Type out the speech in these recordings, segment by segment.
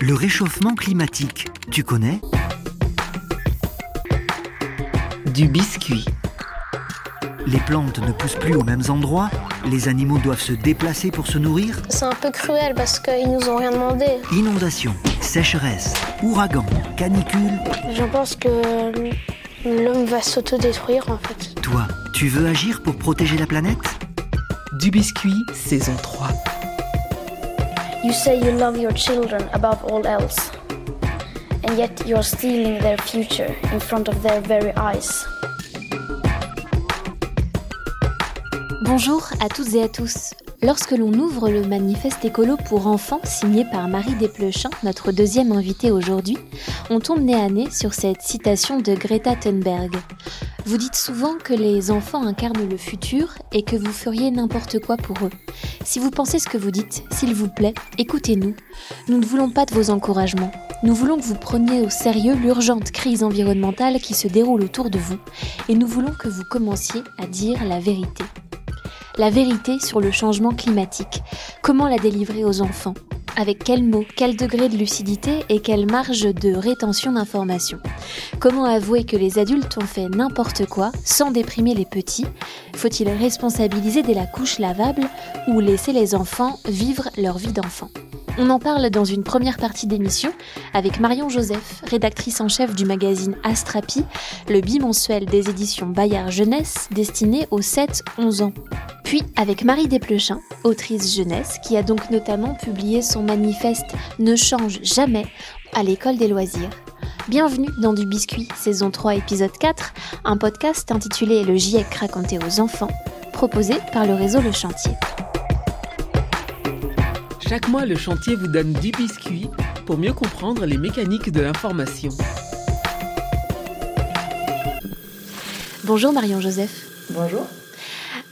Le réchauffement climatique, tu connais? Du biscuit. Les plantes ne poussent plus aux mêmes endroits, les animaux doivent se déplacer pour se nourrir. C'est un peu cruel parce qu'ils nous ont rien demandé. Inondations, sécheresse, ouragans, canicules. Je pense que l'homme va s'autodétruire en fait. Toi, tu veux agir pour protéger la planète? Du biscuit, saison 3. You say you love your children above all else. And yet you're stealing their future in front of their very eyes. Bonjour à toutes et à tous. Lorsque l'on ouvre le manifeste écolo pour enfants signé par Marie Desplechin, notre deuxième invitée aujourd'hui, on tombe nez à nez sur cette citation de Greta Thunberg. Vous dites souvent que les enfants incarnent le futur et que vous feriez n'importe quoi pour eux. Si vous pensez ce que vous dites, s'il vous plaît, écoutez-nous. Nous ne voulons pas de vos encouragements. Nous voulons que vous preniez au sérieux l'urgente crise environnementale qui se déroule autour de vous et nous voulons que vous commenciez à dire la vérité la vérité sur le changement climatique. Comment la délivrer aux enfants? Avec quels mots, quel degré de lucidité et quelle marge de rétention d'informations? Comment avouer que les adultes ont fait n'importe quoi sans déprimer les petits? Faut-il responsabiliser dès la couche lavable ou laisser les enfants vivre leur vie d'enfant? On en parle dans une première partie d'émission avec Marion Joseph, rédactrice en chef du magazine Astrapi, le bimensuel des éditions Bayard Jeunesse destiné aux 7-11 ans. Puis avec Marie Desplechin, autrice jeunesse, qui a donc notamment publié son manifeste Ne change jamais à l'école des loisirs. Bienvenue dans Du Biscuit, saison 3, épisode 4, un podcast intitulé Le GIEC raconté aux enfants, proposé par le réseau Le Chantier. Chaque mois, le chantier vous donne du biscuit pour mieux comprendre les mécaniques de l'information. Bonjour Marion Joseph. Bonjour.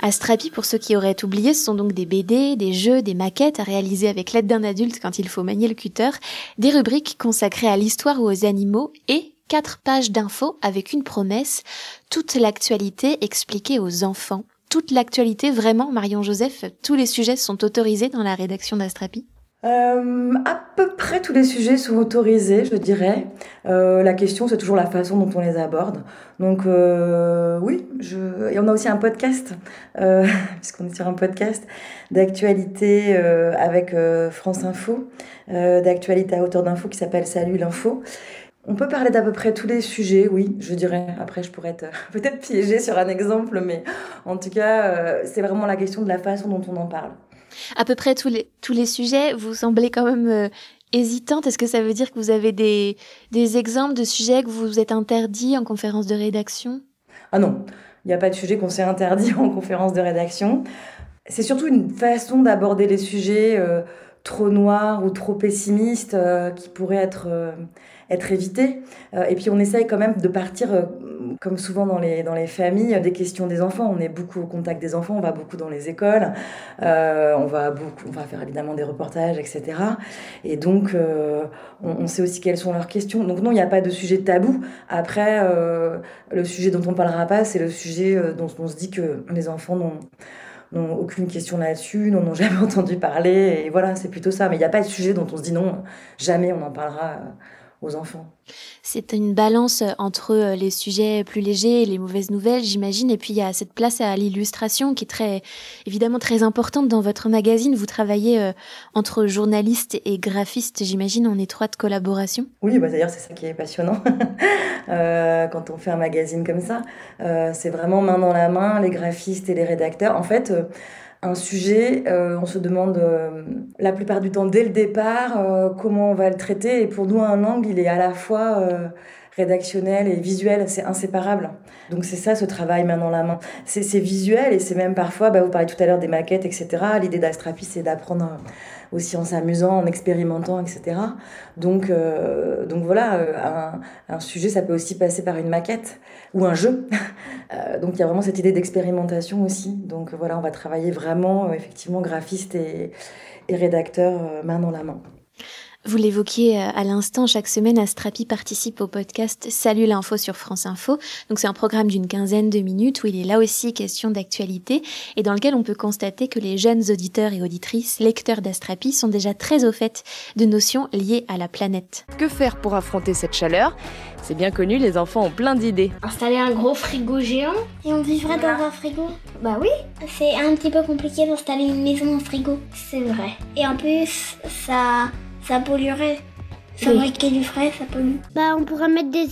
Astrapi, pour ceux qui auraient oublié, ce sont donc des BD, des jeux, des maquettes à réaliser avec l'aide d'un adulte quand il faut manier le cutter, des rubriques consacrées à l'histoire ou aux animaux et quatre pages d'infos avec une promesse, toute l'actualité expliquée aux enfants toute l'actualité, vraiment, Marion Joseph, tous les sujets sont autorisés dans la rédaction d'Astrapi euh, à peu près tous les sujets sont autorisés, je dirais. Euh, la question, c'est toujours la façon dont on les aborde. Donc euh, oui, je... et on a aussi un podcast, puisqu'on est sur un podcast d'actualité avec France Info, d'actualité à hauteur d'info qui s'appelle Salut l'info. On peut parler d'à peu près tous les sujets, oui, je dirais. Après, je pourrais être peut-être piégée sur un exemple, mais en tout cas, euh, c'est vraiment la question de la façon dont on en parle. À peu près tous les, tous les sujets, vous semblez quand même euh, hésitante. Est-ce que ça veut dire que vous avez des, des exemples de sujets que vous êtes interdits en conférence de rédaction? Ah non, il n'y a pas de sujet qu'on s'est interdit en conférence de rédaction. C'est surtout une façon d'aborder les sujets euh, trop noirs ou trop pessimistes euh, qui pourraient être euh, être évité. Euh, et puis on essaye quand même de partir, euh, comme souvent dans les, dans les familles, des questions des enfants. On est beaucoup au contact des enfants, on va beaucoup dans les écoles, euh, on, va beaucoup, on va faire évidemment des reportages, etc. Et donc on, sait aussi quelles sont leurs questions. Donc non, il n'y a pas de sujet tabou. Après, le sujet dont on parlera pas, c'est le sujet dont on se dit que les enfants n'ont n'ont aucune question là-dessus, n'en ont jamais entendu parler, et voilà, c'est plutôt ça. Mais il n'y a pas de sujet dont on se dit non, jamais on en parlera aux enfants. C'est une balance entre euh, les sujets plus légers et les mauvaises nouvelles, j'imagine. Et puis il y a cette place à l'illustration qui est très, évidemment très importante dans votre magazine. Vous travaillez euh, entre journalistes et graphistes, j'imagine, en étroite collaboration. Oui, bah d'ailleurs c'est ça qui est passionnant euh, quand on fait un magazine comme ça. Euh, c'est vraiment main dans la main, les graphistes et les rédacteurs. En fait. Un sujet, euh, on se demande euh, la plupart du temps dès le départ euh, comment on va le traiter. Et pour nous, un angle, il est à la fois rédactionnel et visuel, c'est inséparable. Donc c'est ça ce travail main dans la main. C'est visuel et c'est même parfois, bah, vous parlez tout à l'heure des maquettes, etc. L'idée d'Astrapi, c'est d'apprendre aussi en s'amusant, en expérimentant, etc. Donc, euh, donc voilà, un, un, sujet, ça peut aussi passer par une maquette ou un jeu. Euh, donc il y a vraiment cette idée d'expérimentation aussi. Donc voilà, on va travailler vraiment, euh, effectivement, graphiste et, et rédacteur main dans la main. Vous l'évoquiez euh, à l'instant, chaque semaine, Astrapi participe au podcast Salut l'info sur France Info. Donc c'est un programme d'une quinzaine de minutes où il est là aussi question d'actualité et dans lequel on peut constater que les jeunes auditeurs et auditrices, lecteurs d'Astrapi, sont déjà très au fait de notions liées à la planète. Que faire pour affronter cette chaleur? C'est bien connu, les enfants ont plein d'idées. Installer un gros frigo géant? Et on vivrait dans un frigo? Bah oui, C'est un petit peu compliqué d'installer une maison en frigo. c'est vrai. Et en plus, ça, ça polluerait. Fabriquer du frais, ça pollue. Bah, on pourrait mettre des,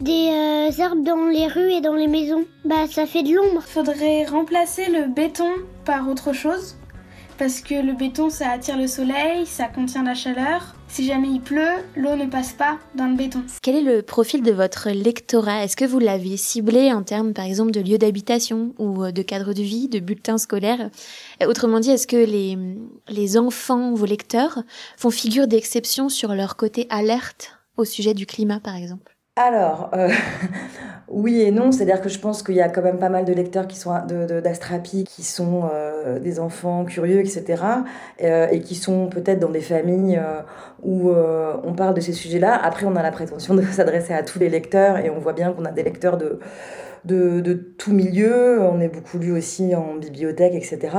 des euh, arbres dans les rues et dans les maisons. Bah, ça fait de l'ombre. Faudrait remplacer le béton par autre chose. Parce que le béton, ça attire le soleil, ça contient la chaleur. Si jamais il pleut, l'eau ne passe pas dans le béton. Quel est le profil de votre lectorat? Est-ce que vous l'avez ciblé en termes, par exemple, de lieu d'habitation ou euh, de cadre de vie, de bulletin scolaire? Euh, Autrement dit, est-ce que les, les enfants, vos lecteurs, font figure d'exception sur leur côté alerte au sujet du climat, par exemple? Alors, euh, oui et non, c'est-à-dire que je pense qu'il y a quand même pas mal de lecteurs qui sont d'Astrapi, qui sont euh, des enfants curieux, etc., euh, et qui sont peut-être dans des familles où on parle de ces sujets-là. Après, on a la prétention de s'adresser à tous les lecteurs, et on voit bien qu'on a des lecteurs de, tout milieu, on est beaucoup lu aussi en bibliothèque, etc.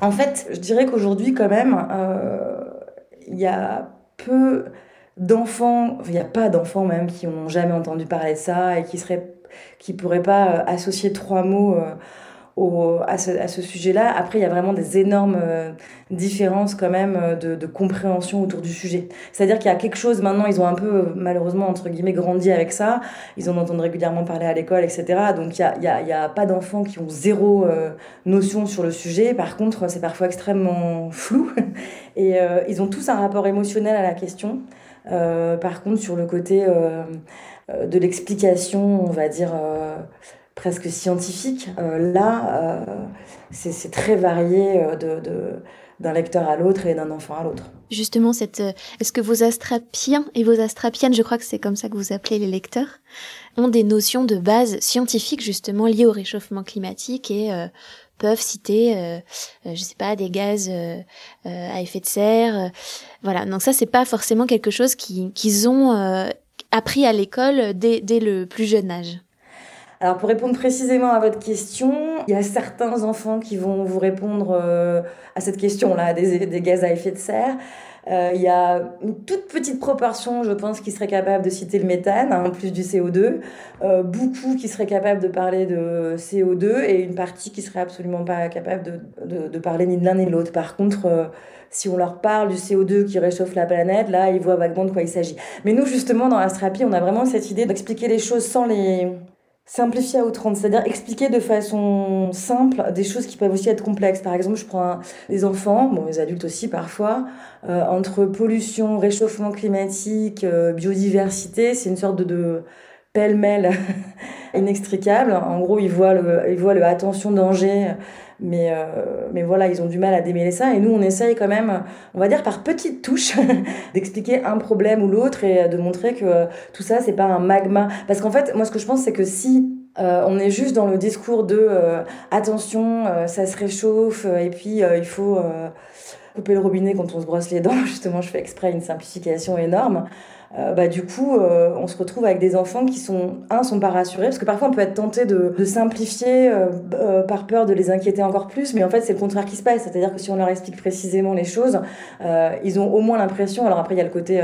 En fait, je dirais qu'aujourd'hui, quand même, il y a peu d'enfants, il n'y a pas d'enfants même qui n'ont jamais entendu parler de ça et qui seraient qui pourraient pas euh, associer trois mots euh, au, à ce, à ce sujet-là. Après, il y a vraiment des énormes euh, différences quand même de, compréhension autour du sujet. C'est-à-dire qu'il y a quelque chose, maintenant, ils ont un peu, malheureusement, entre guillemets, grandi avec ça. Ils en entendent régulièrement parler à l'école, etc. Donc, il n'y a, y a, y a pas d'enfants qui ont zéro notion sur le sujet. Par contre, c'est parfois extrêmement flou. Et ils ont tous un rapport émotionnel à la question. Euh, par contre, sur le côté euh, euh, de l'explication, on va dire presque scientifique, là, c'est très varié de, d'un lecteur à l'autre et d'un enfant à l'autre. Justement, est-ce que vos astrapiens et vos astrapiennes, je crois que c'est comme ça que vous appelez les lecteurs, ont des notions de base scientifiques justement liées au réchauffement climatique et peuvent citer, euh, euh, je sais pas, des gaz euh, euh, à effet de serre. euh, voilà, donc ça, c'est pas forcément quelque chose qui- qu'ils ont appris à l'école dès, dès le plus jeune âge. Alors pour répondre précisément à votre question, il y a certains enfants qui vont vous répondre à cette question-là, des gaz à effet de serre. Euh, il y a une toute petite proportion, je pense, qui serait capable de citer le méthane, hein, en plus du CO2. Euh, beaucoup qui seraient capables de parler de CO2 et une partie qui serait absolument pas capable de, de, de parler ni de l'un ni de l'autre. Par contre, euh, si on leur parle du CO2 qui réchauffe la planète, là, ils voient vaguement de quoi il s'agit. Mais nous, justement, dans Astrapi, on a vraiment cette idée d'expliquer les choses sans les simplifier à outrance, c'est-à-dire expliquer de façon simple des choses qui peuvent aussi être complexes. Par exemple, je prends les enfants, bon, les adultes aussi parfois, euh, entre pollution, réchauffement climatique, euh, biodiversité, c'est une sorte de, de pêle-mêle inextricable. En gros, ils voient le, ils voient le attention danger, mais, euh, mais voilà, ils ont du mal à démêler ça. Et nous, on essaye quand même, on va dire par petites touches, d'expliquer un problème ou l'autre et de montrer que euh, tout ça, c'est pas un magma. Parce qu'en fait, moi, ce que je pense, c'est que si euh, on est juste dans le discours de attention, ça se réchauffe, et puis il faut couper le robinet quand on se brosse les dents. Justement, je fais exprès une simplification énorme. Euh, bah, du coup, euh, on se retrouve avec des enfants qui sont, un, sont pas rassurés, parce que parfois on peut être tenté de, simplifier euh, par peur de les inquiéter encore plus, mais en fait c'est le contraire qui se passe, c'est-à-dire que si on leur explique précisément les choses, ils ont au moins l'impression, alors après il y a le côté...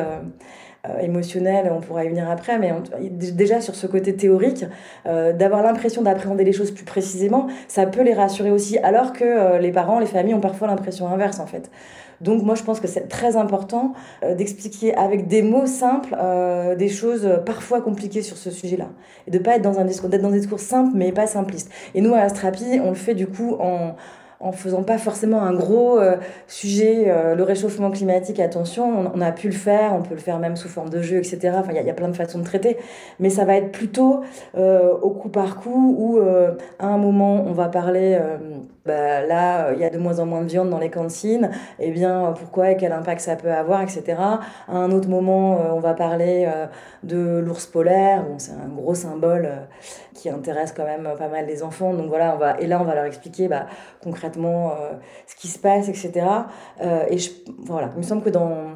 Émotionnel, on pourra y venir après, mais déjà sur ce côté théorique, d'avoir l'impression d'appréhender les choses plus précisément, ça peut les rassurer aussi, alors que les parents, les familles ont parfois l'impression inverse en fait. Donc moi je pense que c'est très important euh, d'expliquer avec des mots simples euh, des choses parfois compliquées sur ce sujet-là. Et de pas être dans un discours, d'être dans des discours simples mais pas simplistes. Et nous à Astrapi, on le fait du coup en en faisant pas forcément un gros euh, sujet, euh, le réchauffement climatique, attention, on, a pu le faire, on peut le faire même sous forme de jeu, etc. Il y, a- plein de façons de traiter, mais ça va être plutôt euh, au coup par coup où à un moment on va parler, bah, là il y a de moins en moins de viande dans les cantines, et bien pourquoi et quel impact ça peut avoir, etc. À un autre moment on va parler de l'ours polaire, c'est un gros symbole qui intéresse quand même pas mal les enfants, donc voilà, on va, et là on va leur expliquer bah, concrètement concrètement ce qui se passe, etc. et je, voilà, il me semble que dans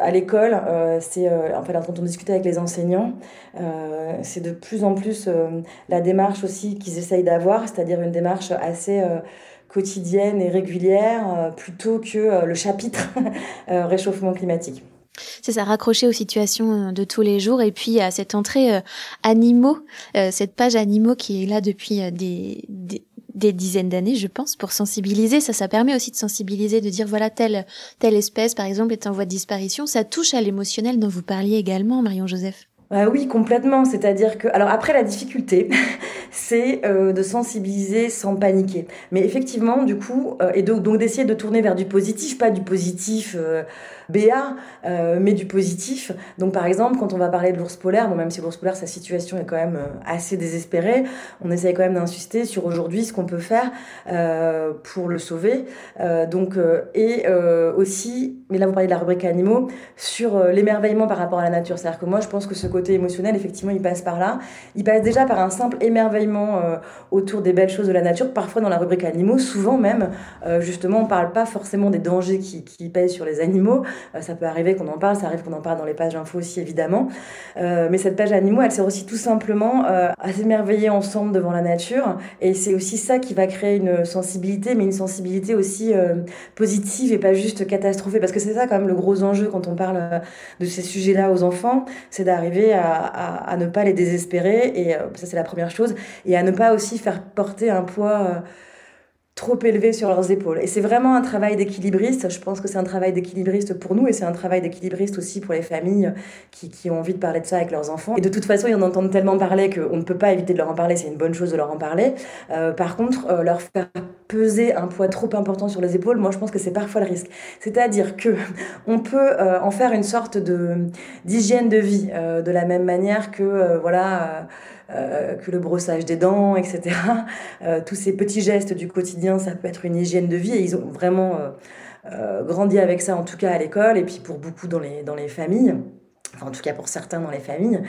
à l'école, c'est en fait quand on discute avec les enseignants, c'est de plus en plus la démarche aussi qu'ils essayent d'avoir, c'est-à-dire une démarche assez quotidienne et régulière plutôt que le chapitre réchauffement climatique. C'est ça, raccrocher aux situations euh, de tous les jours et puis à cette entrée euh, animaux, euh, cette page animaux qui est là depuis des, dizaines d'années, je pense, pour sensibiliser. Ça, ça permet aussi de sensibiliser, de dire voilà telle telle espèce, par exemple, est en voie de disparition. Ça touche à l'émotionnel dont vous parliez également, Marion Joseph. Ah oui, complètement. C'est-à-dire que, alors après la difficulté, c'est de sensibiliser sans paniquer. Mais effectivement, du coup, et donc d'essayer de tourner vers du positif, pas du positif. BA, euh, mais du positif. Donc par exemple, quand on va parler de l'ours polaire, bon, même si l'ours polaire, sa situation est quand même euh, assez désespérée, on essaye quand même d'insister sur aujourd'hui ce qu'on peut faire euh, pour le sauver. donc, et aussi, mais là vous parlez de la rubrique animaux, sur l'émerveillement par rapport à la nature. C'est-à-dire que moi, je pense que ce côté émotionnel, effectivement, il passe par là. Il passe déjà par un simple émerveillement autour des belles choses de la nature. Parfois, dans la rubrique animaux, souvent même, justement, on parle pas forcément des dangers qui, pèsent sur les animaux, euh, ça peut arriver qu'on en parle, ça arrive qu'on en parle dans les pages info aussi évidemment. Euh, mais cette page animaux, elle sert aussi tout simplement euh, à s'émerveiller ensemble devant la nature. Et c'est aussi ça qui va créer une sensibilité, mais une sensibilité aussi positive et pas juste catastrophée. Parce que c'est ça quand même le gros enjeu quand on parle de ces sujets-là aux enfants, c'est d'arriver à, ne pas les désespérer. Et ça c'est la première chose. Et à ne pas aussi faire porter un poids trop élevés sur leurs épaules. Et c'est vraiment un travail d'équilibriste. Je pense que c'est un travail d'équilibriste pour nous et c'est un travail d'équilibriste aussi pour les familles qui, qui, ont envie de parler de ça avec leurs enfants. Et de toute façon, ils en entendent tellement parler qu'on ne peut pas éviter de leur en parler. C'est une bonne chose de leur en parler. Euh, par contre, euh, leur faire peser un poids trop important sur les épaules, moi je pense que c'est parfois le risque. C'est-à-dire que on peut euh, en faire une sorte de d'hygiène de vie de la même manière que voilà euh, que le brossage des dents, etc. Euh, tous ces petits gestes du quotidien, ça peut être une hygiène de vie et ils ont vraiment euh, grandi avec ça, en tout cas à l'école, et puis pour beaucoup dans les, dans les familles, enfin en tout cas pour certains dans les familles.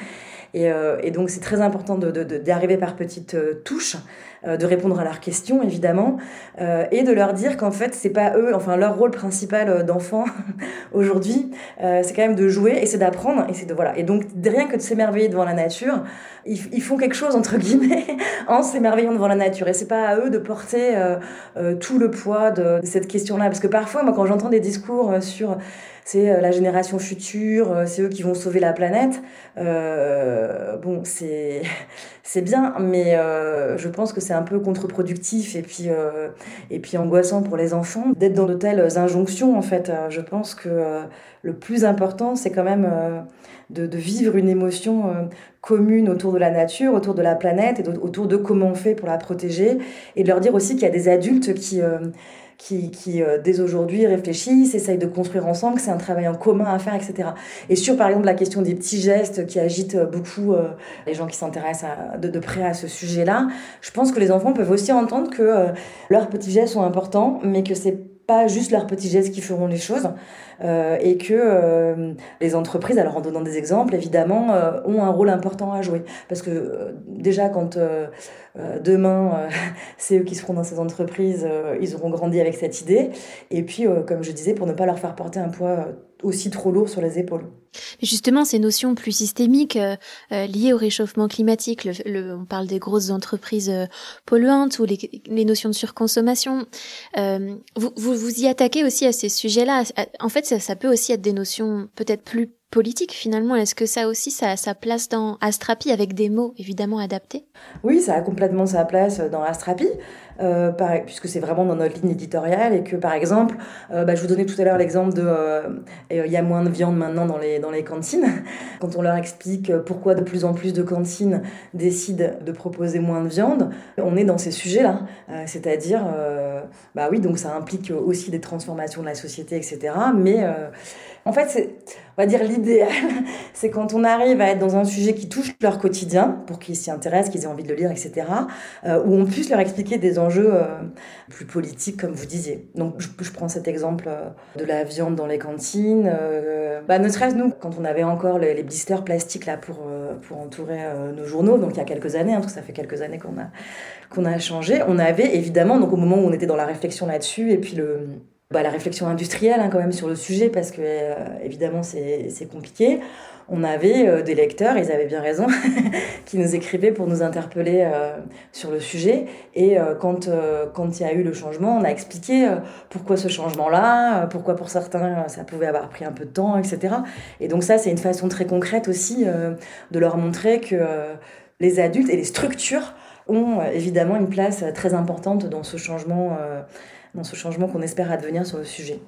Et, et donc c'est très important d'arriver de, de, par petites touches. Euh, de répondre à leurs questions évidemment, euh, et de leur dire qu'en fait c'est pas eux, enfin leur rôle principal euh, d'enfant aujourd'hui, c'est quand même de jouer et c'est d'apprendre et c'est de voilà. Et donc rien que de s'émerveiller devant la nature, ils, font quelque chose entre guillemets en s'émerveillant devant la nature. Et c'est pas à eux de porter tout le poids de, cette question-là, parce que parfois moi quand j'entends des discours sur c'est la génération future, c'est eux qui vont sauver la planète. bon, c'est c'est bien, mais je pense que c'est un peu contre-productif et puis, euh, et puis angoissant pour les enfants d'être dans de telles injonctions en fait. Euh, je pense que euh, le plus important c'est quand même de, de, vivre une émotion commune autour de la nature, autour de la planète et autour de comment on fait pour la protéger et de leur dire aussi qu'il y a des adultes qui qui, qui euh, dès aujourd'hui réfléchissent, essayent de construire ensemble, que c'est un travail en commun à faire, etc. Et sur, par exemple, la question des petits gestes qui agitent beaucoup euh, les gens qui s'intéressent de, de, près à ce sujet-là, je pense que les enfants peuvent aussi entendre que euh, leurs petits gestes sont importants, mais que c'est pas juste leurs petits gestes qui feront les choses euh, et que euh, les entreprises, alors en donnant des exemples, évidemment, euh, ont un rôle important à jouer. Parce que déjà, quand demain, c'est eux qui seront dans ces entreprises, ils auront grandi avec cette idée. Et puis, comme je disais, pour ne pas leur faire porter un poids aussi trop lourd sur les épaules. Justement, ces notions plus systémiques euh, euh, liées au réchauffement climatique, on parle des grosses entreprises euh, polluantes ou les, notions de surconsommation, vous, vous, y attaquez aussi à ces sujets-là. En fait, ça, peut aussi être des notions peut-être plus politique finalement. Est-ce que ça aussi, ça a sa place dans Astrapi avec des mots évidemment adaptés? Oui, ça a complètement sa place dans Astrapi, puisque c'est vraiment dans notre ligne éditoriale et que par exemple, bah, je vous donnais tout à l'heure l'exemple de il y a moins de viande maintenant dans les, les cantines. Quand on leur explique pourquoi de plus en plus de cantines décident de proposer moins de viande, on est dans ces sujets-là. C'est-à-dire, bah oui, donc ça implique aussi des transformations de la société, etc. Mais en fait, on va dire l'idéal, c'est quand on arrive à être dans un sujet qui touche leur quotidien, pour qu'ils s'y intéressent, qu'ils aient envie de le lire, etc., euh, où on puisse leur expliquer des enjeux euh, plus politiques, comme vous disiez. Donc, je, prends cet exemple euh, de la viande dans les cantines. Bah, ne serait-ce nous, quand on avait encore les, les blisters plastiques là pour, pour entourer nos journaux, donc il y a quelques années, hein, parce que ça fait quelques années qu'on a, qu'on a changé, on avait évidemment, donc au moment où on était dans la réflexion là-dessus, et puis le bah, la réflexion industrielle hein, quand même sur le sujet parce que euh, évidemment c'est compliqué. On avait euh, des lecteurs, ils avaient bien raison, qui nous écrivaient pour nous interpeller euh, sur le sujet. Et quand quand il y a eu le changement, on a expliqué pourquoi ce changement-là, pourquoi pour certains ça pouvait avoir pris un peu de temps, etc. Et donc ça c'est une façon très concrète aussi de leur montrer que les adultes et les structures ont évidemment une place très importante dans ce changement dans ce changement qu'on espère advenir sur le sujet.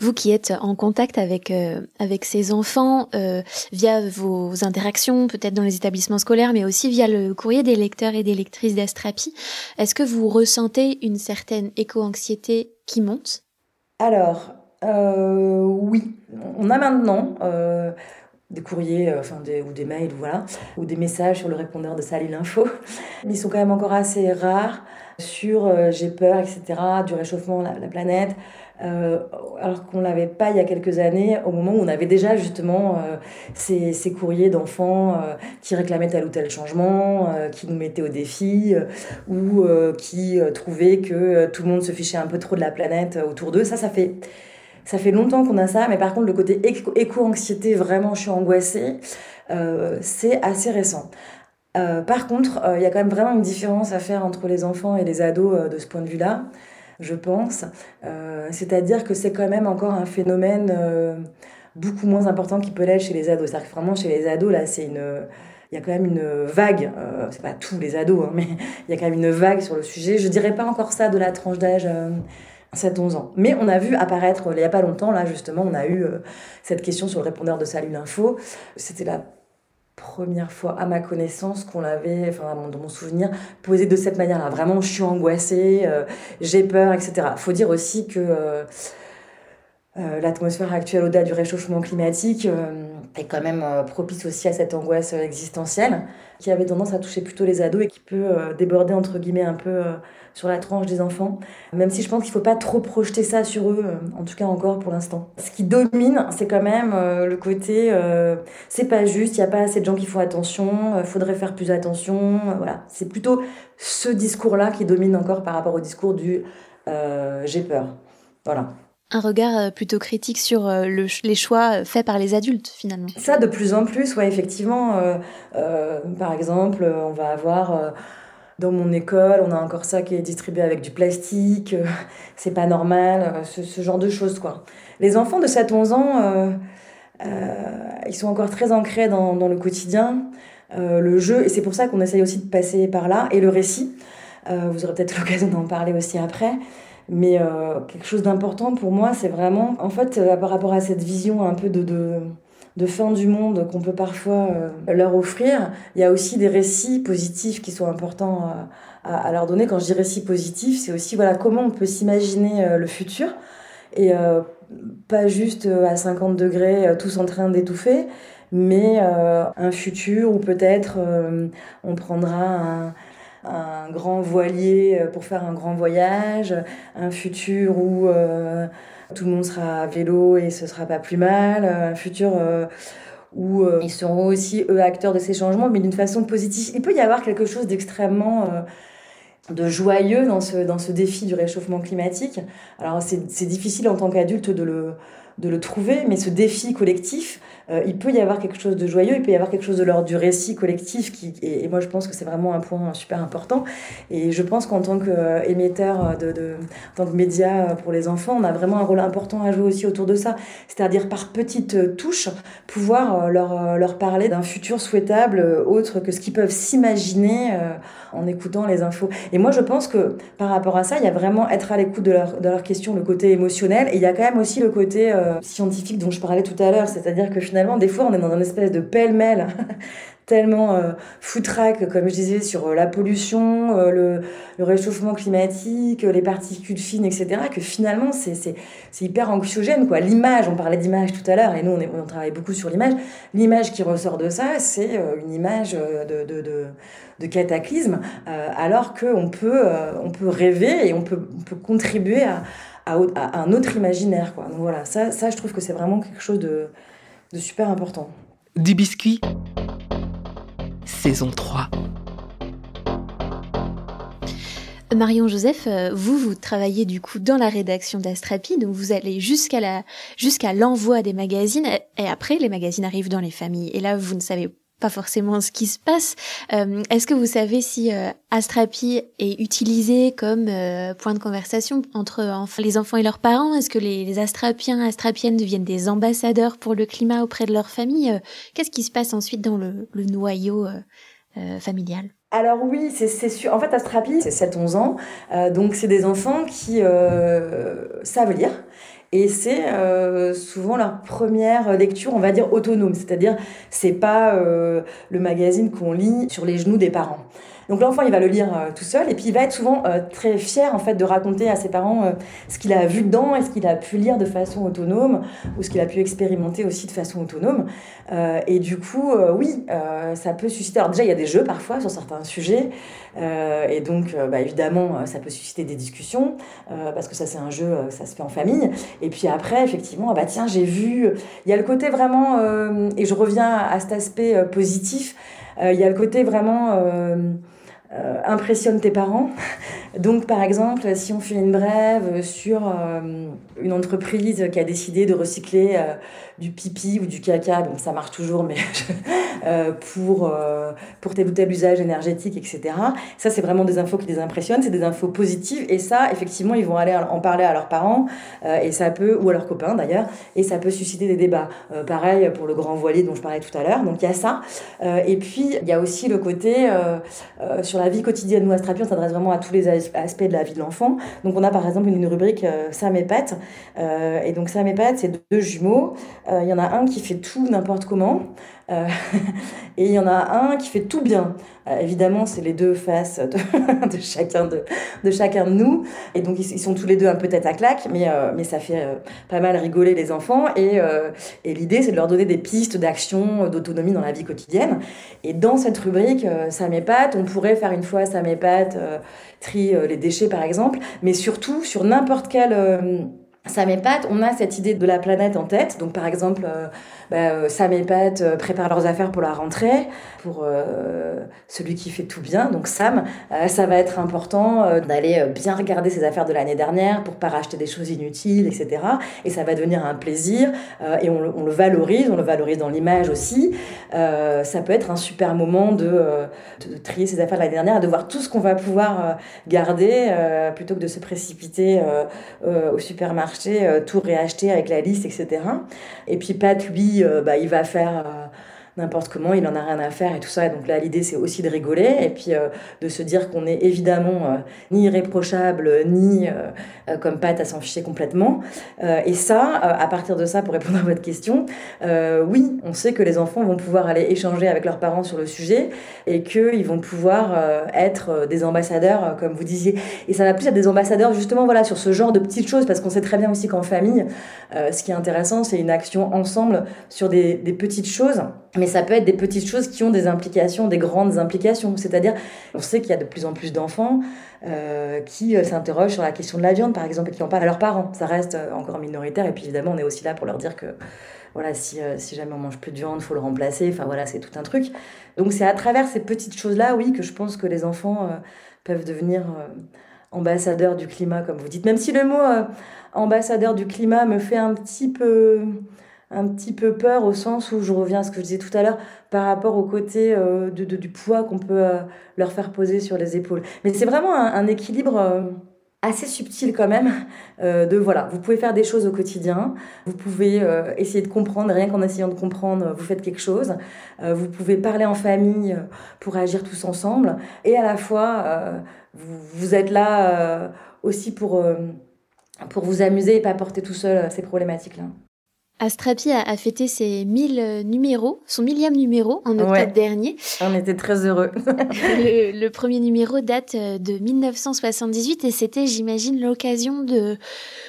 Vous qui êtes en contact avec euh, avec ces enfants euh, via vos interactions, peut-être dans les établissements scolaires, mais aussi via le courrier des lecteurs et des lectrices d'Astrapi, est-ce que vous ressentez une certaine éco-anxiété qui monte? Alors euh, oui, on a maintenant euh, des courriers, euh, enfin des, ou des mails, voilà, ou des messages sur le répondeur de Salut l'info. Ils sont quand même encore assez rares sur euh, j'ai peur, etc., du réchauffement de la, la planète, euh, alors qu'on l'avait pas il y a quelques années, au moment où on avait déjà justement ces, ces, courriers d'enfants qui réclamaient tel ou tel changement, qui nous mettaient au défi, ou qui trouvaient que tout le monde se fichait un peu trop de la planète autour d'eux. Ça, ça fait ça fait longtemps qu'on a ça, mais par contre, le côté éco-anxiété, vraiment, je suis angoissée, euh, c'est assez récent. Euh, par contre, il euh, y a quand même vraiment une différence à faire entre les enfants et les ados de ce point de vue-là, je pense. C'est-à-dire que c'est quand même encore un phénomène beaucoup moins important qu'il peut l'être chez les ados. C'est-à-dire que vraiment, chez les ados, là, c'est une il y a quand même une vague, euh, c'est pas tous les ados, hein, mais il y a quand même une vague sur le sujet. Je dirais pas encore ça de la tranche d'âge 7-11 ans. Mais on a vu apparaître, il n'y a pas longtemps, là justement, on a eu euh, cette question sur le répondeur de Salut l'Info. C'était la première fois à ma connaissance qu'on l'avait, enfin dans mon souvenir, posé de cette manière-là. Vraiment, je suis angoissée, euh, j'ai peur, etc. faut dire aussi que euh, euh, l'atmosphère actuelle au-delà du réchauffement climatique euh, est quand même euh, propice aussi à cette angoisse existentielle qui avait tendance à toucher plutôt les ados et qui peut déborder entre guillemets un peu sur la tranche des enfants. Même si je pense qu'il ne faut pas trop projeter ça sur eux, en tout cas encore pour l'instant. Ce qui domine, c'est quand même le côté c'est pas juste, il n'y a pas assez de gens qui font attention, faudrait faire plus attention. voilà, c'est plutôt ce discours-là qui domine encore par rapport au discours du j'ai peur. Voilà un regard euh, plutôt critique sur euh, le, les choix euh, faits par les adultes finalement. Ça de plus en plus, ouais, effectivement. Par exemple, on va avoir dans mon école, on a encore ça qui est distribué avec du plastique, c'est pas normal, ce, genre de choses quoi. Les enfants de 7-11 ans, ils sont encore très ancrés dans le quotidien, le jeu, et c'est pour ça qu'on essaye aussi de passer par là, et le récit. vous aurez peut-être l'occasion d'en parler aussi après. Mais euh, quelque chose d'important pour moi, c'est vraiment, en fait, euh, par rapport à cette vision un peu de, de, fin du monde qu'on peut parfois euh, leur offrir, il y a aussi des récits positifs qui sont importants à, leur donner. Quand je dis récits positifs, c'est aussi voilà, comment on peut s'imaginer le futur et pas juste à 50 degrés, tous en train d'étouffer, mais un futur où peut-être on prendra un un grand voilier pour faire un grand voyage, un futur où euh, tout le monde sera à vélo et ce sera pas plus mal, un futur euh, où euh, ils seront aussi eux acteurs de ces changements, mais d'une façon positive. Il peut y avoir quelque chose d'extrêmement euh, de joyeux dans ce, dans ce défi du réchauffement climatique. Alors c'est difficile en tant qu'adulte de le, de le trouver, mais ce défi collectif, euh, il peut y avoir quelque chose de joyeux, il peut y avoir quelque chose de l'ordre du récit collectif, qui, et, et, moi je pense que c'est vraiment un point super important. Et je pense qu'en tant qu'émetteur, de, en tant que média pour les enfants, on a vraiment un rôle important à jouer aussi autour de ça. C'est-à-dire par petites touches, pouvoir leur, leur parler d'un futur souhaitable autre que ce qu'ils peuvent s'imaginer euh, en écoutant les infos. Et moi je pense que par rapport à ça, il y a vraiment être à l'écoute de, leur, de leurs questions, le côté émotionnel, et il y a quand même aussi le côté... Euh, scientifique dont je parlais tout à l'heure, c'est-à-dire que finalement, des fois, on est dans un espèce de pêle-mêle tellement euh, foutraque, comme je disais, sur euh, la pollution, euh, le, réchauffement climatique, les particules fines, etc., que finalement, c'est hyper anxiogène. quoi. L'image, on parlait d'image tout à l'heure, et nous, on, travaille beaucoup sur l'image. L'image qui ressort de ça, c'est une image de, cataclysme, alors qu'on peut, on peut rêver et on peut, on peut contribuer à, un autre imaginaire. Quoi. Donc voilà, ça, je trouve que c'est vraiment quelque chose de, de super important. Du biscuit saison 3. Marion Joseph, euh, vous, vous travaillez du coup dans la rédaction d'Astrapi, donc vous allez jusqu'à la, jusqu'à l'envoi des magazines, et après les magazines arrivent dans les familles. Et là, vous ne savez pas forcément ce qui se passe. Euh, est-ce que vous savez si euh, Astrapi est utilisé comme euh, point de conversation entre les enfants et leurs parents? Est-ce que les, les, Astrapiens, Astrapiennes deviennent des ambassadeurs pour le climat auprès de leur famille Qu'est-ce qui se passe ensuite dans le, le noyau familial? Alors oui, c'est sûr. En fait, Astrapi, c'est 7-11 ans. donc, c'est des enfants qui savent lire et c'est euh, souvent leur première lecture, on va dire autonome, c'est-à-dire c'est pas euh, le magazine qu'on lit sur les genoux des parents. Donc l'enfant, il va le lire euh, tout seul et puis il va être souvent euh, très fier en fait de raconter à ses parents euh, ce qu'il a vu dedans et ce qu'il a pu lire de façon autonome ou ce qu'il a pu expérimenter aussi de façon autonome. et du coup, oui, ça peut susciter. Alors déjà, il y a des jeux parfois sur certains sujets et donc bah, évidemment, ça peut susciter des discussions parce que ça c'est un jeu, ça se fait en famille. Et puis après, effectivement, bah tiens, j'ai vu. Il y a le côté vraiment et je reviens à cet aspect positif. Il y a le côté vraiment euh, impressionne tes parents. Donc, par exemple, si on fait une brève sur euh, une entreprise qui a décidé de recycler euh, du pipi ou du caca, bon, ça marche toujours, mais pour, pour tel ou tel usage énergétique, etc. Ça, c'est vraiment des infos qui les impressionnent, c'est des infos positives. Et ça, effectivement, ils vont aller en parler à leurs parents, et ça peut, ou à leurs copains d'ailleurs, et ça peut susciter des débats. pareil pour le grand voilier dont je parlais tout à l'heure. Donc, il y a ça. et puis, il y a aussi le côté sur la vie quotidienne, nous, Astrapi, on s'adresse vraiment à tous les aspects de la vie de l'enfant. Donc, on a par exemple une, rubrique euh, Sam et Pat. Euh, et donc, Sam et Pat, c'est deux jumeaux. Euh, il y en a un qui fait tout n'importe comment. Euh, et il y en a un qui fait tout bien. Euh, évidemment, c'est les deux faces de, chacun de, chacun de nous. Et donc, ils, sont tous les deux un peu tête à claque, mais, euh, mais ça fait pas mal rigoler les enfants. Et, et l'idée, c'est de leur donner des pistes d'action, d'autonomie dans la vie quotidienne. Et dans cette rubrique, ça m'épate, on pourrait faire une fois ça m'épate, tri les déchets par exemple, mais surtout sur n'importe quel ça m'épate, on a cette idée de la planète en tête. Donc par exemple, euh, bah, euh, Sam et Pat euh, préparent leurs affaires pour la rentrée, pour celui qui fait tout bien, donc Sam. ça va être important d'aller bien regarder ses affaires de l'année dernière pour pas racheter des choses inutiles, etc. Et ça va devenir un plaisir et on, on, le valorise, on le valorise dans l'image aussi. ça peut être un super moment de, de, trier ses affaires de l'année dernière et de voir tout ce qu'on va pouvoir garder plutôt que de se précipiter au supermarché euh, tout réacheter avec la liste, etc. Et puis Pat, lui, euh, bah, il va faire euh, n'importe comment, il en a rien à faire et tout ça. Et donc là, l'idée, c'est aussi de rigoler et puis de se dire qu'on est évidemment ni irréprochable, ni comme Pat à s'en ficher complètement. et ça, à partir de ça, pour répondre à votre question, oui, on sait que les enfants vont pouvoir aller échanger avec leurs parents sur le sujet et qu'ils vont pouvoir être des ambassadeurs, comme vous disiez. Et ça va plus être des ambassadeurs justement voilà, sur ce genre de petites choses parce qu'on sait très bien aussi qu'en famille, euh, ce qui est intéressant, c'est une action ensemble sur des, des, petites choses. Mais ça peut être des petites choses qui ont des implications, des grandes implications. C'est-à-dire, on sait qu'il y a de plus en plus d'enfants euh, qui euh, s'interrogent sur la question de la viande, par exemple, et qui en parlent à leurs parents. Ça reste euh, encore minoritaire. Et puis évidemment, on est aussi là pour leur dire que voilà, si, jamais on mange plus de viande, faut le remplacer. Enfin voilà, c'est tout un truc. Donc c'est à travers ces petites choses-là, oui, que je pense que les enfants peuvent devenir ambassadeurs du climat, comme vous dites. Même si le mot ambassadeur du climat me fait un petit peu un petit peu peur au sens où je reviens à ce que je disais tout à l'heure par rapport au côté euh, de, du poids qu'on peut euh, leur faire poser sur les épaules. Mais c'est vraiment un, équilibre euh, assez subtil quand même de voilà, vous pouvez faire des choses au quotidien, vous pouvez essayer de comprendre, rien qu'en essayant de comprendre, vous faites quelque chose, vous pouvez parler en famille pour agir tous ensemble, et à la fois vous, vous, êtes là aussi pour pour vous amuser et pas porter tout seul ces problématiques-là. Astrapi a, fêté ses 1000 numéros, son millième numéro en octobre dernier. On était très heureux. le, premier numéro date euh, de 1978 et c'était, j'imagine, l'occasion de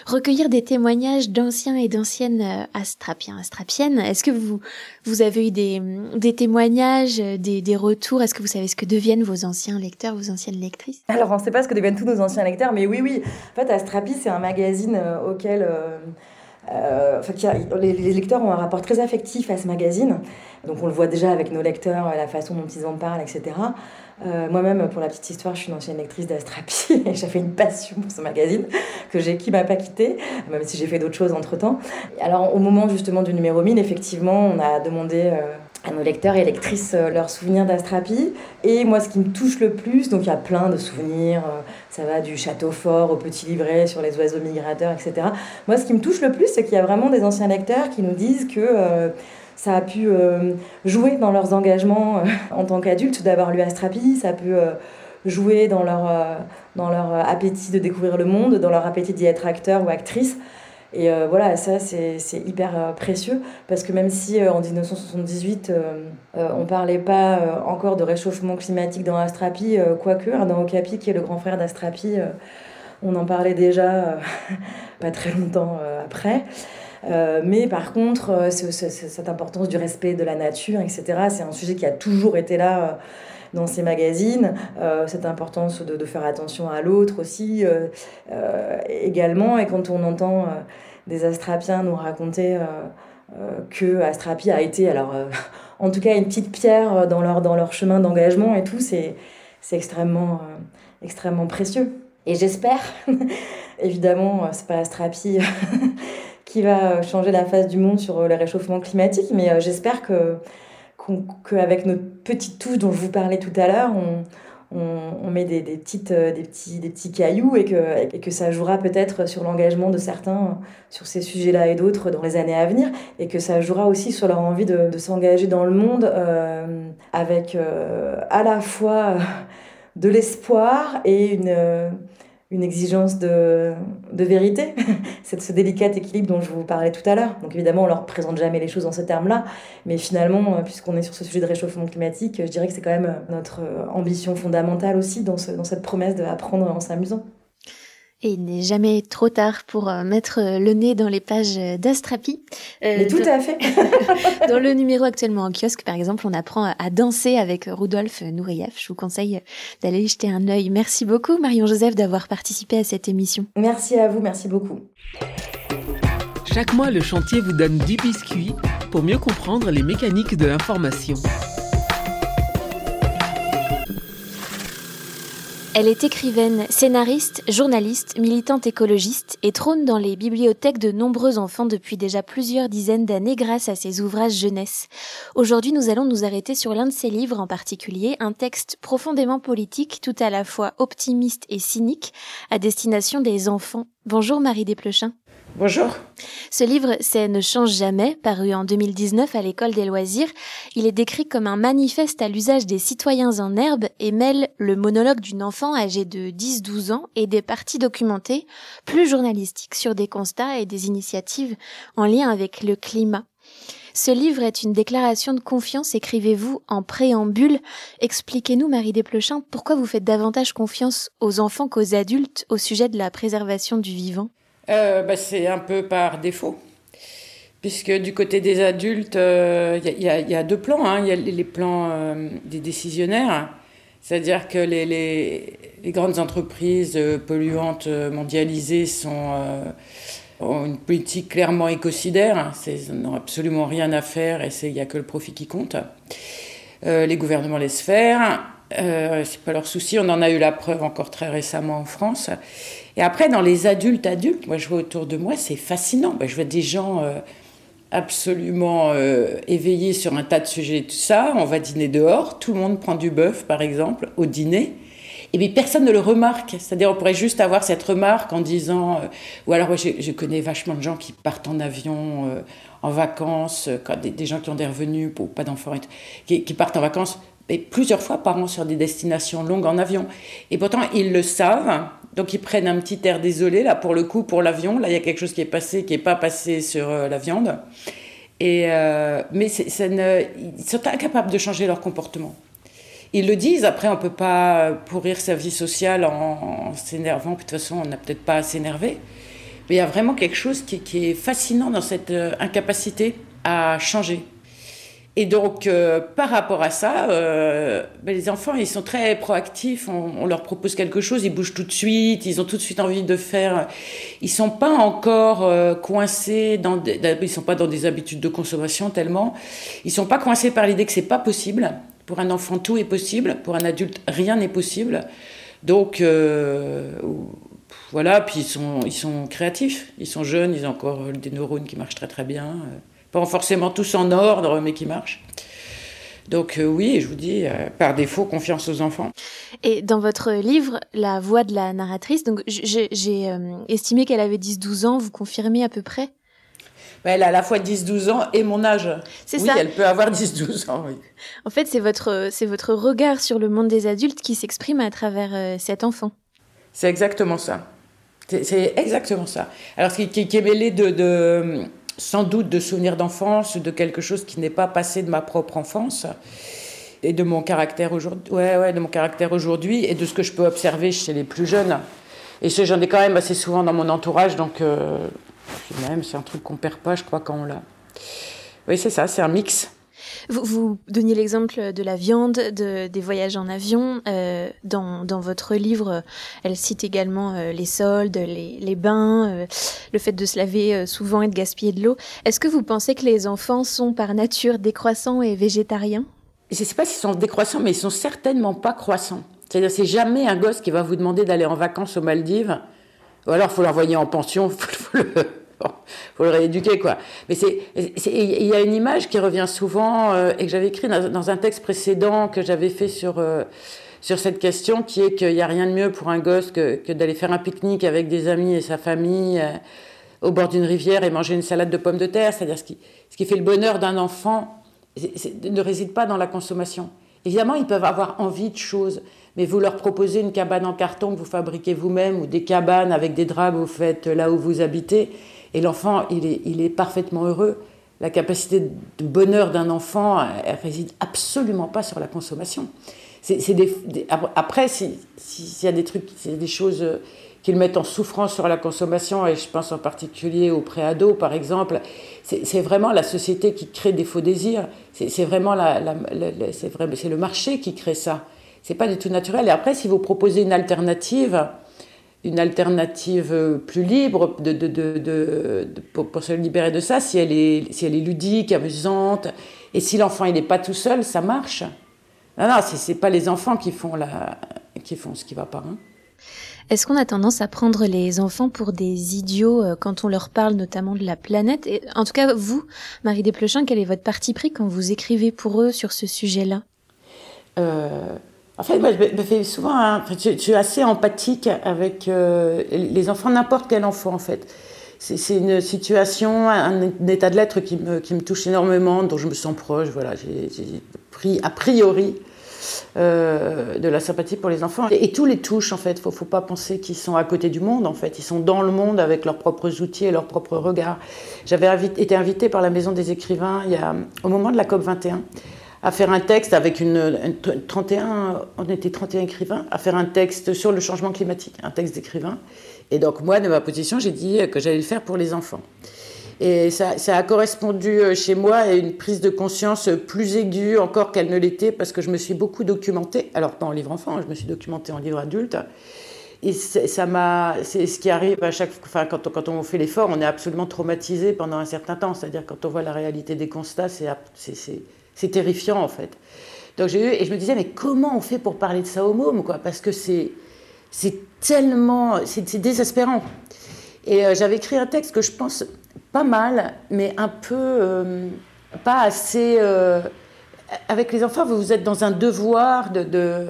recueillir des témoignages d'anciens et d'anciennes euh, astrapiens, astrapiennes. Est-ce que vous, vous avez eu des, des témoignages, des, des retours? Est-ce que vous savez ce que deviennent vos anciens lecteurs, vos anciennes lectrices? Alors, on ne sait pas ce que deviennent tous nos anciens lecteurs, mais oui, oui. En fait, Astrapi, c'est un magazine euh, Euh, les, lecteurs ont un rapport très affectif à ce magazine. Donc on le voit déjà avec nos lecteurs, la façon dont ils en parlent, etc. Euh, moi-même, pour la petite histoire, je suis une ancienne lectrice d'Astrapi et j'avais une passion pour ce magazine que j'ai, qui m'a pas quittée, même si j'ai fait d'autres choses entre-temps. Alors au moment justement du numéro 1000, effectivement, on a demandé euh, à nos lecteurs et lectrices euh, leurs souvenirs d'Astrapi. Et moi, ce qui me touche le plus, donc il y a plein de souvenirs, ça va du château fort au petit livret sur les oiseaux migrateurs, etc. Moi, ce qui me touche le plus, c'est qu'il y a vraiment des anciens lecteurs qui nous disent que ça a pu euh, jouer dans leurs engagements euh, en tant qu'adultes d'avoir lu Astrapi, ça a pu euh, jouer dans leur, dans leur appétit de découvrir le monde, dans leur appétit d'y être acteur ou actrice. Et voilà, ça c'est hyper précieux parce que même si en 1978 on parlait pas encore de réchauffement climatique dans Astrapi, quoique hein, dans Okapi qui est le grand frère d'Astrapi, on en parlait déjà pas très longtemps après. Euh, mais par contre, euh, cette importance du respect de la nature, etc., c'est un sujet qui a toujours été là euh, dans ces magazines, cette importance de, faire attention à l'autre aussi également. Et quand on entend des astrapiens nous raconter que Astrapi a été, alors en tout cas, une petite pierre dans leur, dans leur chemin d'engagement et tout, c'est extrêmement, extrêmement précieux. Et j'espère, évidemment, c'est pas Astrapi qui va euh, changer la face du monde sur euh, le réchauffement climatique, mais euh, j'espère que qu'avec notre petite touche dont je vous parlais tout à l'heure, on, on, met des, des, petites, des, petits, des petits cailloux et que, et que ça jouera peut-être sur l'engagement de certains sur ces sujets-là et d'autres dans les années à venir et que ça jouera aussi sur leur envie de, de s'engager dans le monde avec à la fois de l'espoir et une une exigence de, de vérité. C'est ce délicat équilibre dont je vous parlais tout à l'heure. Donc évidemment, on leur présente jamais les choses en ces termes-là, mais finalement, euh, puisqu'on est sur ce sujet de réchauffement climatique, je dirais que c'est quand même euh, notre euh, ambition fondamentale aussi dans, ce, dans cette promesse d'apprendre en s'amusant. Et il n'est jamais trop tard pour euh, mettre euh, le nez dans les pages d'Astrapi. Euh, tout à fait. dans le numéro actuellement en kiosque, par exemple, on apprend à danser avec Rudolf Nourieff. Je vous conseille d'aller jeter un œil. Merci beaucoup, Marion-Joseph, d'avoir participé à cette émission. Merci à vous, merci beaucoup. Chaque mois, le chantier vous donne 10 biscuits pour mieux comprendre les mécaniques de l'information. Elle est écrivaine, scénariste, journaliste, militante écologiste et trône dans les bibliothèques de nombreux enfants depuis déjà plusieurs dizaines d'années grâce à ses ouvrages jeunesse. Aujourd'hui, nous allons nous arrêter sur l'un de ses livres en particulier, un texte profondément politique, tout à la fois optimiste et cynique, à destination des enfants. Bonjour Marie Desplechin. Bonjour. Ce livre, c'est Ne change jamais, paru en 2019 à l'école des loisirs. Il est décrit comme un manifeste à l'usage des citoyens en herbe et mêle le monologue d'une enfant âgée de 10-12 ans et des parties documentées plus journalistiques sur des constats et des initiatives en lien avec le climat. Ce livre est une déclaration de confiance, écrivez-vous en préambule. Expliquez-nous, Marie Desplechin, pourquoi vous faites davantage confiance aux enfants qu'aux adultes au sujet de la préservation du vivant? Euh, bah, C'est un peu par défaut. Puisque du côté des adultes, il euh, y, a deux plans. Il hein. y a les plans euh, des décisionnaires, c'est-à-dire que les, grandes entreprises polluantes mondialisées sont, ont une politique clairement écocidaire. Ils n'ont absolument rien à faire et il n'y a que le profit qui compte. les gouvernements laissent faire. Euh, c'est pas leur souci. On en a eu la preuve encore très récemment en France. Et après, dans les adultes adultes, moi je vois autour de moi, c'est fascinant. je vois des gens euh, absolument euh, éveillés sur un tas de sujets et tout ça. On va dîner dehors, tout le monde prend du bœuf, par exemple, au dîner. Et bien personne ne le remarque. C'est-à-dire, on pourrait juste avoir cette remarque en disant, euh, ou alors je, connais vachement de gens qui partent en avion, en vacances, des, gens qui ont des revenus, pas d'enfants, qui, qui partent en vacances plusieurs fois par an sur des destinations longues en avion. Et pourtant, ils le savent. Donc, ils prennent un petit air désolé, là, pour le coup, pour l'avion. Là, il y a quelque chose qui est passé, qui n'est pas passé sur euh, la viande. Et, euh, mais ils sont incapables de changer leur comportement. Ils le disent, après, on ne peut pas pourrir sa vie sociale en, s'énervant. De toute façon, on n'a peut-être pas à s'énerver. Mais il y a vraiment quelque chose qui, qui est fascinant dans cette euh, incapacité à changer. Et donc, euh, par rapport à ça, euh, ben, les enfants, ils sont très proactifs. On, leur propose quelque chose, ils bougent tout de suite, ils ont tout de suite envie de faire. Ils sont pas encore euh, coincés dans, des, ils sont pas dans des habitudes de consommation tellement. Ils sont pas coincés par l'idée que c'est pas possible. Pour un enfant, tout est possible. Pour un adulte, rien n'est possible. Donc, voilà. Puis ils sont, ils sont créatifs. Ils sont jeunes, ils ont encore des neurones qui marchent très très bien pas forcément tous en ordre, mais qui marchent. Donc euh, oui, je vous dis, euh, par défaut, confiance aux enfants. Et dans votre livre, La voix de la narratrice, donc j'ai euh, estimé qu'elle avait 10-12 ans, vous confirmez à peu près? Bah, Elle a à la fois 10-12 ans et mon âge. C'est oui, elle peut avoir 10-12 ans, oui. En fait, c'est votre, votre regard sur le monde des adultes qui s'exprime à travers cet enfant. C'est exactement ça. C'est exactement ça. Alors, ce qui, qui est mêlé de, de sans doute de souvenirs d'enfance, de quelque chose qui n'est pas passé de ma propre enfance et de mon caractère aujourd'hui, ouais, ouais, de mon caractère aujourd'hui et de ce que je peux observer chez les plus jeunes. Et ce, j'en ai quand même assez souvent dans mon entourage, donc euh, même c'est un truc qu'on perd pas, je crois, quand on l'a. Oui, c'est ça, c'est un mix. Vous, vous donniez l'exemple de la viande, de, des voyages en avion. Euh, dans, dans, votre livre, elle cite également euh, les soldes, les, les bains, euh, le fait de se laver souvent et de gaspiller de l'eau. Est-ce que vous pensez que les enfants sont par nature décroissants et végétariens? Je ne sais pas s'ils sont décroissants, mais ils sont certainement pas croissants. C'est-à-dire, c'est jamais un gosse qui va vous demander d'aller en vacances aux Maldives. Ou alors, faut l'envoyer en pension, Bon, faut le rééduquer, quoi. Mais c'est, il y a une image qui revient souvent euh, et que j'avais écrit dans, un texte précédent que j'avais fait sur euh, sur cette question, qui est qu'il n'y a rien de mieux pour un gosse que, d'aller faire un pique-nique avec des amis et sa famille euh, au bord d'une rivière et manger une salade de pommes de terre. C'est-à-dire ce qui, ce qui fait le bonheur d'un enfant ne réside pas dans la consommation. Évidemment, ils peuvent avoir envie de choses, mais vous leur proposez une cabane en carton que vous fabriquez vous-même ou des cabanes avec des draps que vous faites là où vous habitez et l'enfant, il est, parfaitement heureux. La capacité de bonheur d'un enfant, elle, réside absolument pas sur la consommation. Après, s'il y a des trucs, des choses qu'ils mettent en souffrance sur la consommation, et je pense en particulier au préado, par exemple, c'est vraiment la société qui crée des faux désirs. C'est vraiment c'est le marché qui crée ça. C'est pas du tout naturel. Et après, si vous proposez une alternative, une alternative plus libre de, de, de, pour, se libérer de ça, si elle est, si elle est ludique, amusante, et si l'enfant il n'est pas tout seul, ça marche. Non, non, c'est pas les enfants qui font, la, qui font ce qui va pas. Hein. Est-ce qu'on a tendance à prendre les enfants pour des idiots euh, quand on leur parle notamment de la planète? Et, En tout cas, vous, Marie Desplechin, quel est votre parti pris quand vous écrivez pour eux sur ce sujet-là? Euh, en fait, moi, je me fais souvent, je, suis assez empathique avec euh, les enfants, n'importe quel enfant, en fait. C'est une situation, un, état de l'être qui me, touche énormément, dont je me sens proche. Voilà, j'ai pris a priori euh, de la sympathie pour les enfants. Et, tout les touche, en fait. Il ne faut, pas penser qu'ils sont à côté du monde, en fait. Ils sont dans le monde avec leurs propres outils et leurs propres regards. J'avais été invitée par la Maison des écrivains au moment de la COP 21 à faire un texte avec une, 31, on était 31 écrivains, à faire un texte sur le changement climatique, un texte d'écrivain. Et donc moi, de ma position, j'ai dit que j'allais le faire pour les enfants. Et ça, ça, a correspondu euh, chez moi à une prise de conscience plus aiguë encore qu'elle ne l'était, parce que je me suis beaucoup documentée, alors pas en livre enfant, je me suis documentée en livre adulte. Et ça m'a, c'est ce qui arrive à chaque, enfin quand on, quand on fait l'effort, on est absolument traumatisé pendant un certain temps. C'est-à-dire quand on voit la réalité des constats, c'est c'est terrifiant en fait. Donc j'ai eu, et je me disais, mais comment on fait pour parler de ça au môme, quoi? Parce que c'est, c'est tellement, c'est, désespérant. Et euh, j'avais écrit un texte que je pense pas mal, mais un peu euh, pas assez. Euh, avec les enfants, vous êtes dans un devoir de, de,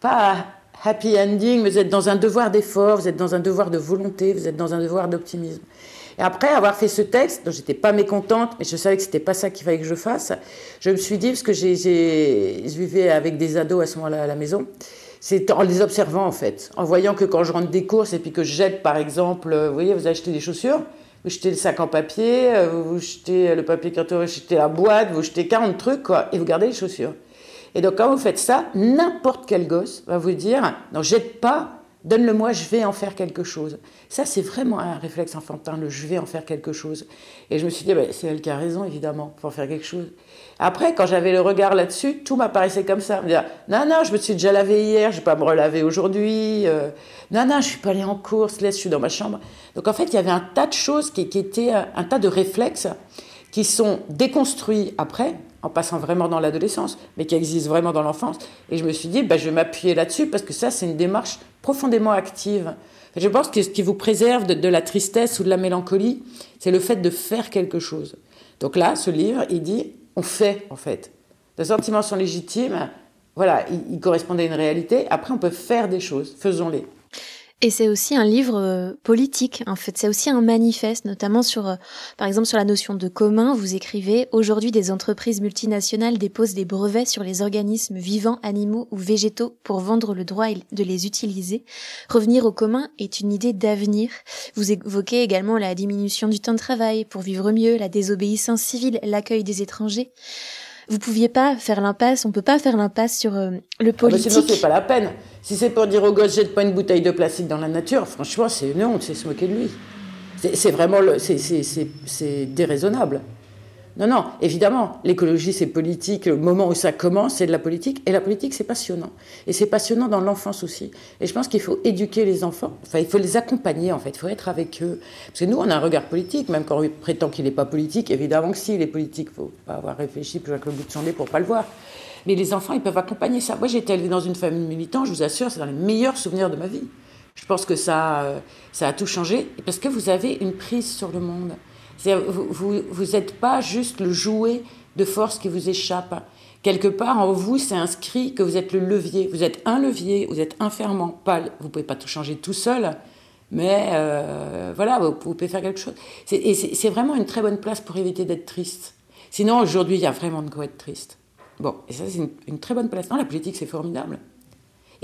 pas happy ending, mais vous êtes dans un devoir d'effort, vous êtes dans un devoir de volonté, vous êtes dans un devoir d'optimisme. Et après avoir fait ce texte, dont j'étais pas mécontente, mais je savais que c'était pas ça qu'il fallait que je fasse, je me suis dit, parce que j'ai, je vivais avec des ados à ce moment-là à la maison, c'est en les observant en fait, en voyant que quand je rentre des courses et puis que je jette par exemple, vous voyez, vous achetez des chaussures, vous jetez le sac en papier, vous jetez le papier carton, vous jetez la boîte, vous jetez 40 trucs, quoi, et vous gardez les chaussures. Et donc, quand vous faites ça, n'importe quel gosse va vous dire Non, jette pas, donne-le-moi, je vais en faire quelque chose. Ça, c'est vraiment un réflexe enfantin, le je vais en faire quelque chose. Et je me suis dit bah, C'est elle qui a raison, évidemment, pour en faire quelque chose. Après, quand j'avais le regard là-dessus, tout m'apparaissait comme ça. Non, non, je me suis déjà lavé hier, je ne vais pas me relaver aujourd'hui. Euh, non, non, je ne suis pas allée en course, laisse, je suis dans ma chambre. Donc, en fait, il y avait un tas de choses qui, qui étaient un tas de réflexes qui sont déconstruits après, en passant vraiment dans l'adolescence, mais qui existent vraiment dans l'enfance. Et je me suis dit, bah, je vais m'appuyer là-dessus parce que ça, c'est une démarche profondément active. Je pense que ce qui vous préserve de, la tristesse ou de la mélancolie, c'est le fait de faire quelque chose. Donc là, ce livre, il dit, on fait en fait. Les sentiments sont légitimes, voilà, ils correspondent à une réalité. Après, on peut faire des choses, faisons-les. Et c'est aussi un livre euh, politique, en fait. C'est aussi un manifeste, notamment sur, euh, par exemple, sur la notion de commun. Vous écrivez Aujourd'hui, des entreprises multinationales déposent des brevets sur les organismes vivants, animaux ou végétaux pour vendre le droit de les utiliser. Revenir au commun est une idée d'avenir. Vous évoquez également la diminution du temps de travail pour vivre mieux, la désobéissance civile, l'accueil des étrangers vous pouviez pas faire l'impasse, on peut pas faire l'impasse sur euh, le politique. Ah bah sinon, c'est pas la peine. Si c'est pour dire au gosse, jette pas une bouteille de plastique dans la nature, franchement, c'est une honte, c'est se moquer de lui. C'est vraiment, c'est déraisonnable. Non, non, évidemment, l'écologie, c'est politique. Le moment où ça commence, c'est de la politique. Et la politique, c'est passionnant. Et c'est passionnant dans l'enfance aussi. Et je pense qu'il faut éduquer les enfants. Enfin, il faut les accompagner, en fait. Il faut être avec eux. Parce que nous, on a un regard politique, même quand on prétend qu'il n'est pas politique. Évidemment que si, il est politique. Il ne faut pas avoir réfléchi plus que le bout de son nez pour pas le voir. Mais les enfants, ils peuvent accompagner ça. Moi, j'ai été élevée dans une famille militante, je vous assure, c'est dans les meilleurs souvenirs de ma vie. Je pense que ça, euh, ça a tout changé. Parce que vous avez une prise sur le monde. Vous n'êtes pas juste le jouet de force qui vous échappe. Quelque part en vous, c'est inscrit que vous êtes le levier. Vous êtes un levier, vous êtes un ferment. Pas, vous ne pouvez pas tout changer tout seul, mais euh, voilà, vous, pouvez faire quelque chose. Et c'est vraiment une très bonne place pour éviter d'être triste. Sinon, aujourd'hui, il y a vraiment de quoi être triste. Bon, et ça, c'est une, très bonne place. Non, la politique, c'est formidable.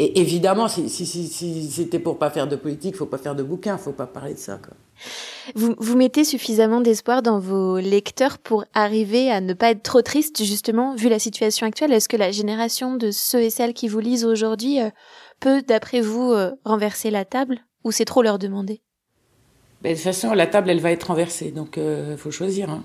Et évidemment, si, si, si, c'était pour pas faire de politique, faut pas faire de bouquins, faut pas parler de ça. Quoi. Vous, vous mettez suffisamment d'espoir dans vos lecteurs pour arriver à ne pas être trop triste, justement, vu la situation actuelle. Est-ce que la génération de ceux et celles qui vous lisent aujourd'hui euh, peut, d'après vous, euh, renverser la table ou c'est trop leur demander? Ben, De toute façon, la table, elle va être renversée, donc il euh, faut choisir. Hein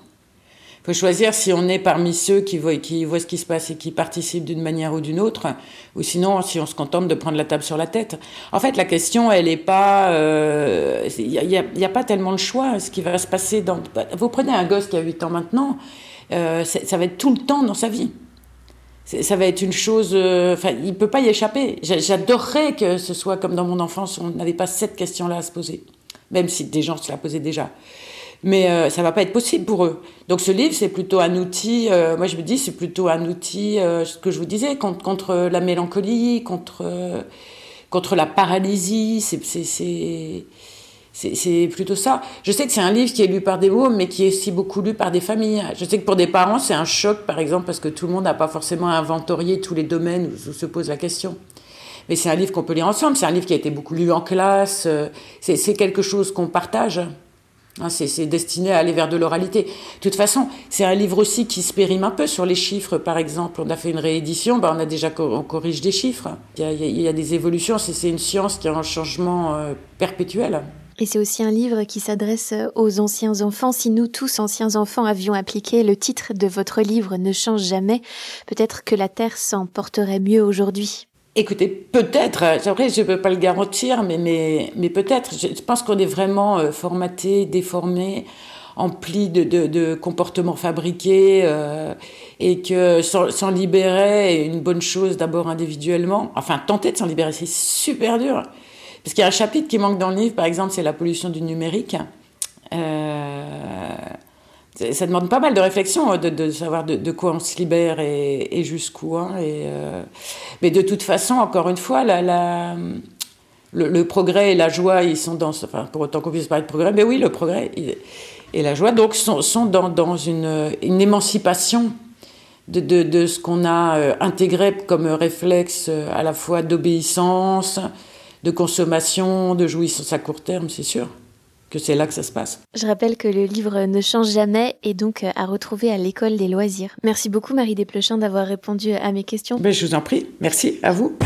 faut choisir si on est parmi ceux qui voient, qui voient ce qui se passe et qui participent d'une manière ou d'une autre, ou sinon si on se contente de prendre la table sur la tête. En fait, la question, elle est pas, il euh, n'y a, y a, pas tellement de choix. Ce qui va se passer dans, vous prenez un gosse qui a 8 ans maintenant, euh, ça va être tout le temps dans sa vie. Ça va être une chose, euh, enfin, il peut pas y échapper. J'adorerais que ce soit comme dans mon enfance, on n'avait pas cette question-là à se poser, même si des gens se la posaient déjà mais euh, ça va pas être possible pour eux. Donc ce livre, c'est plutôt un outil, euh, moi je me dis, c'est plutôt un outil, euh, ce que je vous disais, contre, la mélancolie, contre, contre la paralysie, c'est plutôt ça. Je sais que c'est un livre qui est lu par des mômes, mais qui est aussi beaucoup lu par des familles. Je sais que pour des parents, c'est un choc, par exemple, parce que tout le monde n'a pas forcément inventorié tous les domaines où se pose la question. Mais c'est un livre qu'on peut lire ensemble, c'est un livre qui a été beaucoup lu en classe, c'est quelque chose qu'on partage. Hein, c'est destiné à aller vers de l'oralité. De toute façon, c'est un livre aussi qui se périme un peu sur les chiffres. Par exemple, on a fait une réédition, bah on a déjà on corrige des chiffres. Il y a, des évolutions. C'est une science qui a un changement euh, perpétuel. Et c'est aussi un livre qui s'adresse aux anciens enfants. Si nous tous, anciens enfants, avions appliqué le titre de votre livre Ne change jamais, peut-être que la Terre s'en porterait mieux aujourd'hui. Écoutez, peut-être, après je ne peux pas le garantir, mais, mais, mais peut-être, je pense qu'on est vraiment euh, formaté, déformé, empli de, de, de comportements fabriqués, euh, et que s'en libérer est une bonne chose d'abord individuellement. Enfin, tenter de s'en libérer, c'est super dur. Parce qu'il y a un chapitre qui manque dans le livre, par exemple, c'est la pollution du numérique. Euh, ça demande pas mal de réflexion hein, de, savoir de, quoi on se libère et, jusqu'où. Hein, euh, mais de toute façon, encore une fois, le, progrès et la joie, ils sont dans, enfin, pour autant qu'on puisse parler de progrès, mais oui, le progrès et la joie, donc, sont, dans, une, émancipation de ce qu'on a euh, intégré comme réflexe euh, à la fois d'obéissance, de consommation, de jouissance à court terme, c'est sûr que c'est là que ça se passe. Je rappelle que le livre ne change jamais et donc euh, à retrouver à l'école des loisirs. Merci beaucoup Marie Desplechin d'avoir répondu à mes questions. Ben, je vous en prie, merci à vous.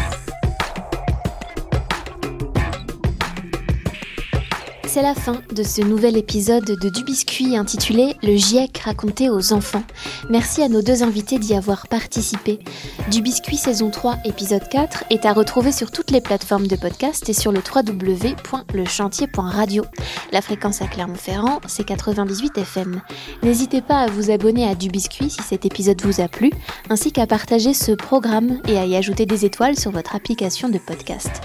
C'est la fin de ce nouvel épisode de Du Biscuit intitulé Le GIEC raconté aux enfants. Merci à nos deux invités d'y avoir participé. Du Biscuit saison 3 épisode 4 est à retrouver sur toutes les plateformes de podcast et sur le www.lechantier.radio. La fréquence à Clermont-Ferrand, c'est 98 FM. N'hésitez pas à vous abonner à Du Biscuit si cet épisode vous a plu, ainsi qu'à partager ce programme et à y ajouter des étoiles sur votre application de podcast.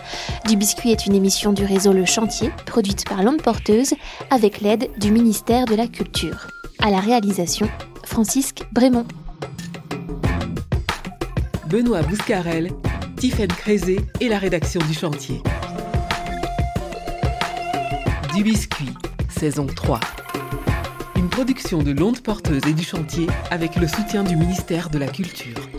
Du Biscuit est une émission du réseau Le Chantier, produite par l'Onde porteuse avec l'aide du ministère de la Culture. À la réalisation, Francisque Brémond. Benoît Bouscarel, Tiffaine Crézé et la rédaction du chantier. Du biscuit, saison 3. Une production de l'onde porteuse et du chantier avec le soutien du ministère de la Culture.